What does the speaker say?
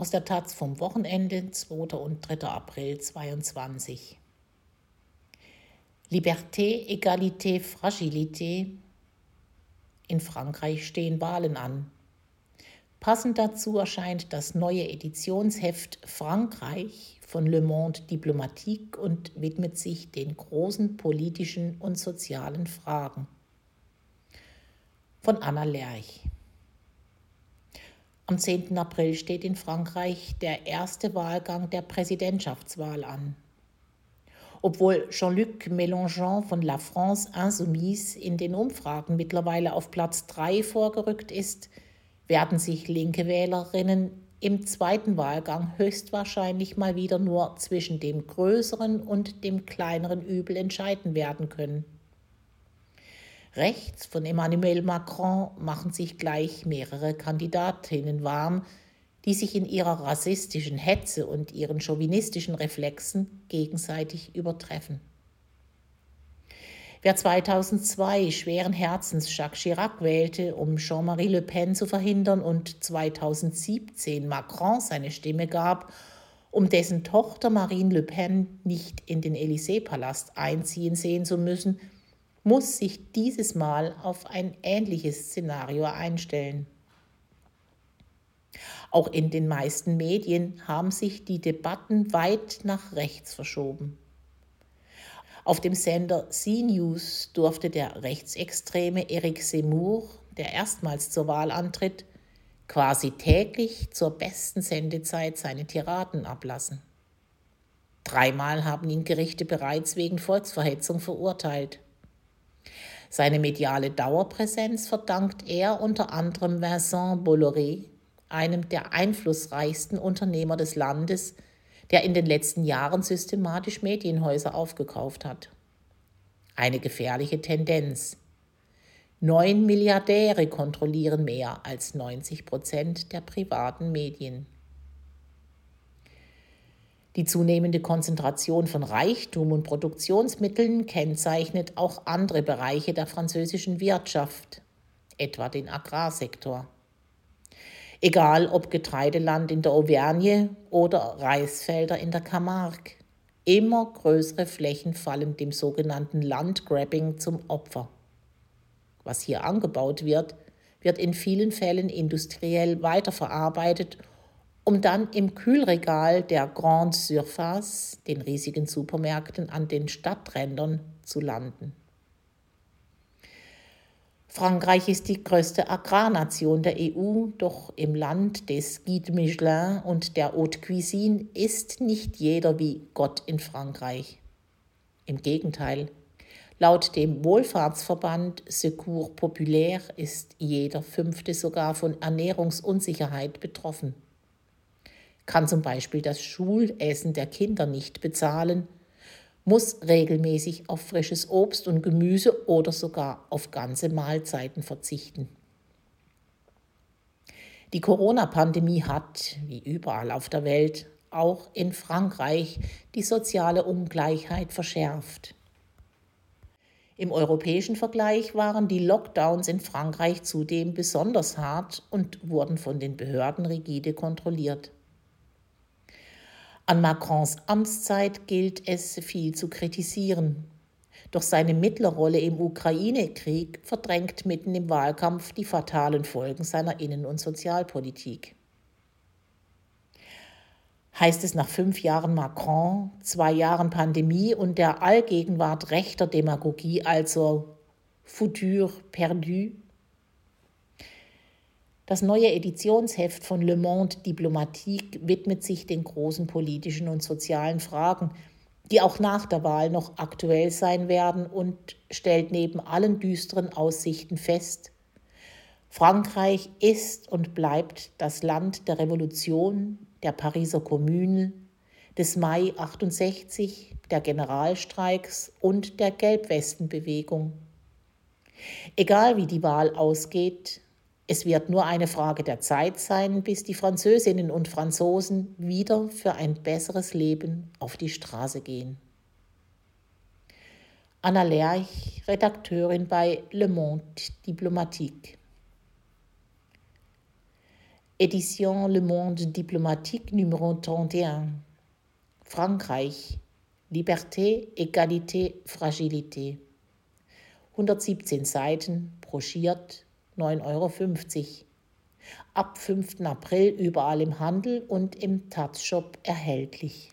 aus der Taz vom Wochenende 2. und 3. April 2022. Liberté, Egalité, Fragilité. In Frankreich stehen Wahlen an. Passend dazu erscheint das neue Editionsheft Frankreich von Le Monde Diplomatique und widmet sich den großen politischen und sozialen Fragen. Von Anna Lerch. Am 10. April steht in Frankreich der erste Wahlgang der Präsidentschaftswahl an. Obwohl Jean-Luc Mélenchon von La France Insoumise in den Umfragen mittlerweile auf Platz 3 vorgerückt ist, werden sich linke Wählerinnen im zweiten Wahlgang höchstwahrscheinlich mal wieder nur zwischen dem größeren und dem kleineren Übel entscheiden werden können. Rechts von Emmanuel Macron machen sich gleich mehrere Kandidatinnen warm, die sich in ihrer rassistischen Hetze und ihren chauvinistischen Reflexen gegenseitig übertreffen. Wer 2002 schweren Herzens Jacques Chirac wählte, um Jean-Marie Le Pen zu verhindern und 2017 Macron seine Stimme gab, um dessen Tochter Marine Le Pen nicht in den Élysée-Palast einziehen sehen zu müssen, muss sich dieses Mal auf ein ähnliches Szenario einstellen. Auch in den meisten Medien haben sich die Debatten weit nach rechts verschoben. Auf dem Sender C-News durfte der rechtsextreme Eric Seymour, der erstmals zur Wahl antritt, quasi täglich zur besten Sendezeit seine Tiraden ablassen. Dreimal haben ihn Gerichte bereits wegen Volksverhetzung verurteilt. Seine mediale Dauerpräsenz verdankt er unter anderem Vincent Bolloré, einem der einflussreichsten Unternehmer des Landes, der in den letzten Jahren systematisch Medienhäuser aufgekauft hat. Eine gefährliche Tendenz. Neun Milliardäre kontrollieren mehr als 90 Prozent der privaten Medien. Die zunehmende Konzentration von Reichtum und Produktionsmitteln kennzeichnet auch andere Bereiche der französischen Wirtschaft, etwa den Agrarsektor. Egal ob Getreideland in der Auvergne oder Reisfelder in der Camargue. Immer größere Flächen fallen dem sogenannten Landgrabbing zum Opfer. Was hier angebaut wird, wird in vielen Fällen industriell weiterverarbeitet, um dann im Kühlregal der Grande Surface, den riesigen Supermärkten an den Stadträndern, zu landen. Frankreich ist die größte Agrarnation der EU, doch im Land des Guide Michelin und der Haute Cuisine ist nicht jeder wie Gott in Frankreich. Im Gegenteil, laut dem Wohlfahrtsverband Secours Populaire ist jeder Fünfte sogar von Ernährungsunsicherheit betroffen. Kann zum Beispiel das Schulessen der Kinder nicht bezahlen – muss regelmäßig auf frisches Obst und Gemüse oder sogar auf ganze Mahlzeiten verzichten. Die Corona-Pandemie hat, wie überall auf der Welt, auch in Frankreich die soziale Ungleichheit verschärft. Im europäischen Vergleich waren die Lockdowns in Frankreich zudem besonders hart und wurden von den Behörden rigide kontrolliert. An Macrons Amtszeit gilt es viel zu kritisieren. Doch seine Mittlerrolle im Ukraine-Krieg verdrängt mitten im Wahlkampf die fatalen Folgen seiner Innen- und Sozialpolitik. Heißt es nach fünf Jahren Macron, zwei Jahren Pandemie und der Allgegenwart rechter Demagogie also Futur perdu? Das neue Editionsheft von Le Monde Diplomatique widmet sich den großen politischen und sozialen Fragen, die auch nach der Wahl noch aktuell sein werden und stellt neben allen düsteren Aussichten fest, Frankreich ist und bleibt das Land der Revolution, der Pariser Kommune, des Mai 68, der Generalstreiks und der Gelbwestenbewegung. Egal wie die Wahl ausgeht, es wird nur eine Frage der Zeit sein, bis die Französinnen und Franzosen wieder für ein besseres Leben auf die Straße gehen. Anna Lerch, Redakteurin bei Le Monde Diplomatique. Édition Le Monde Diplomatique Numéro 31. Frankreich. Liberté, Égalité, Fragilité. 117 Seiten, broschiert, 9,50 Euro. Ab 5. April überall im Handel und im Taz-Shop erhältlich.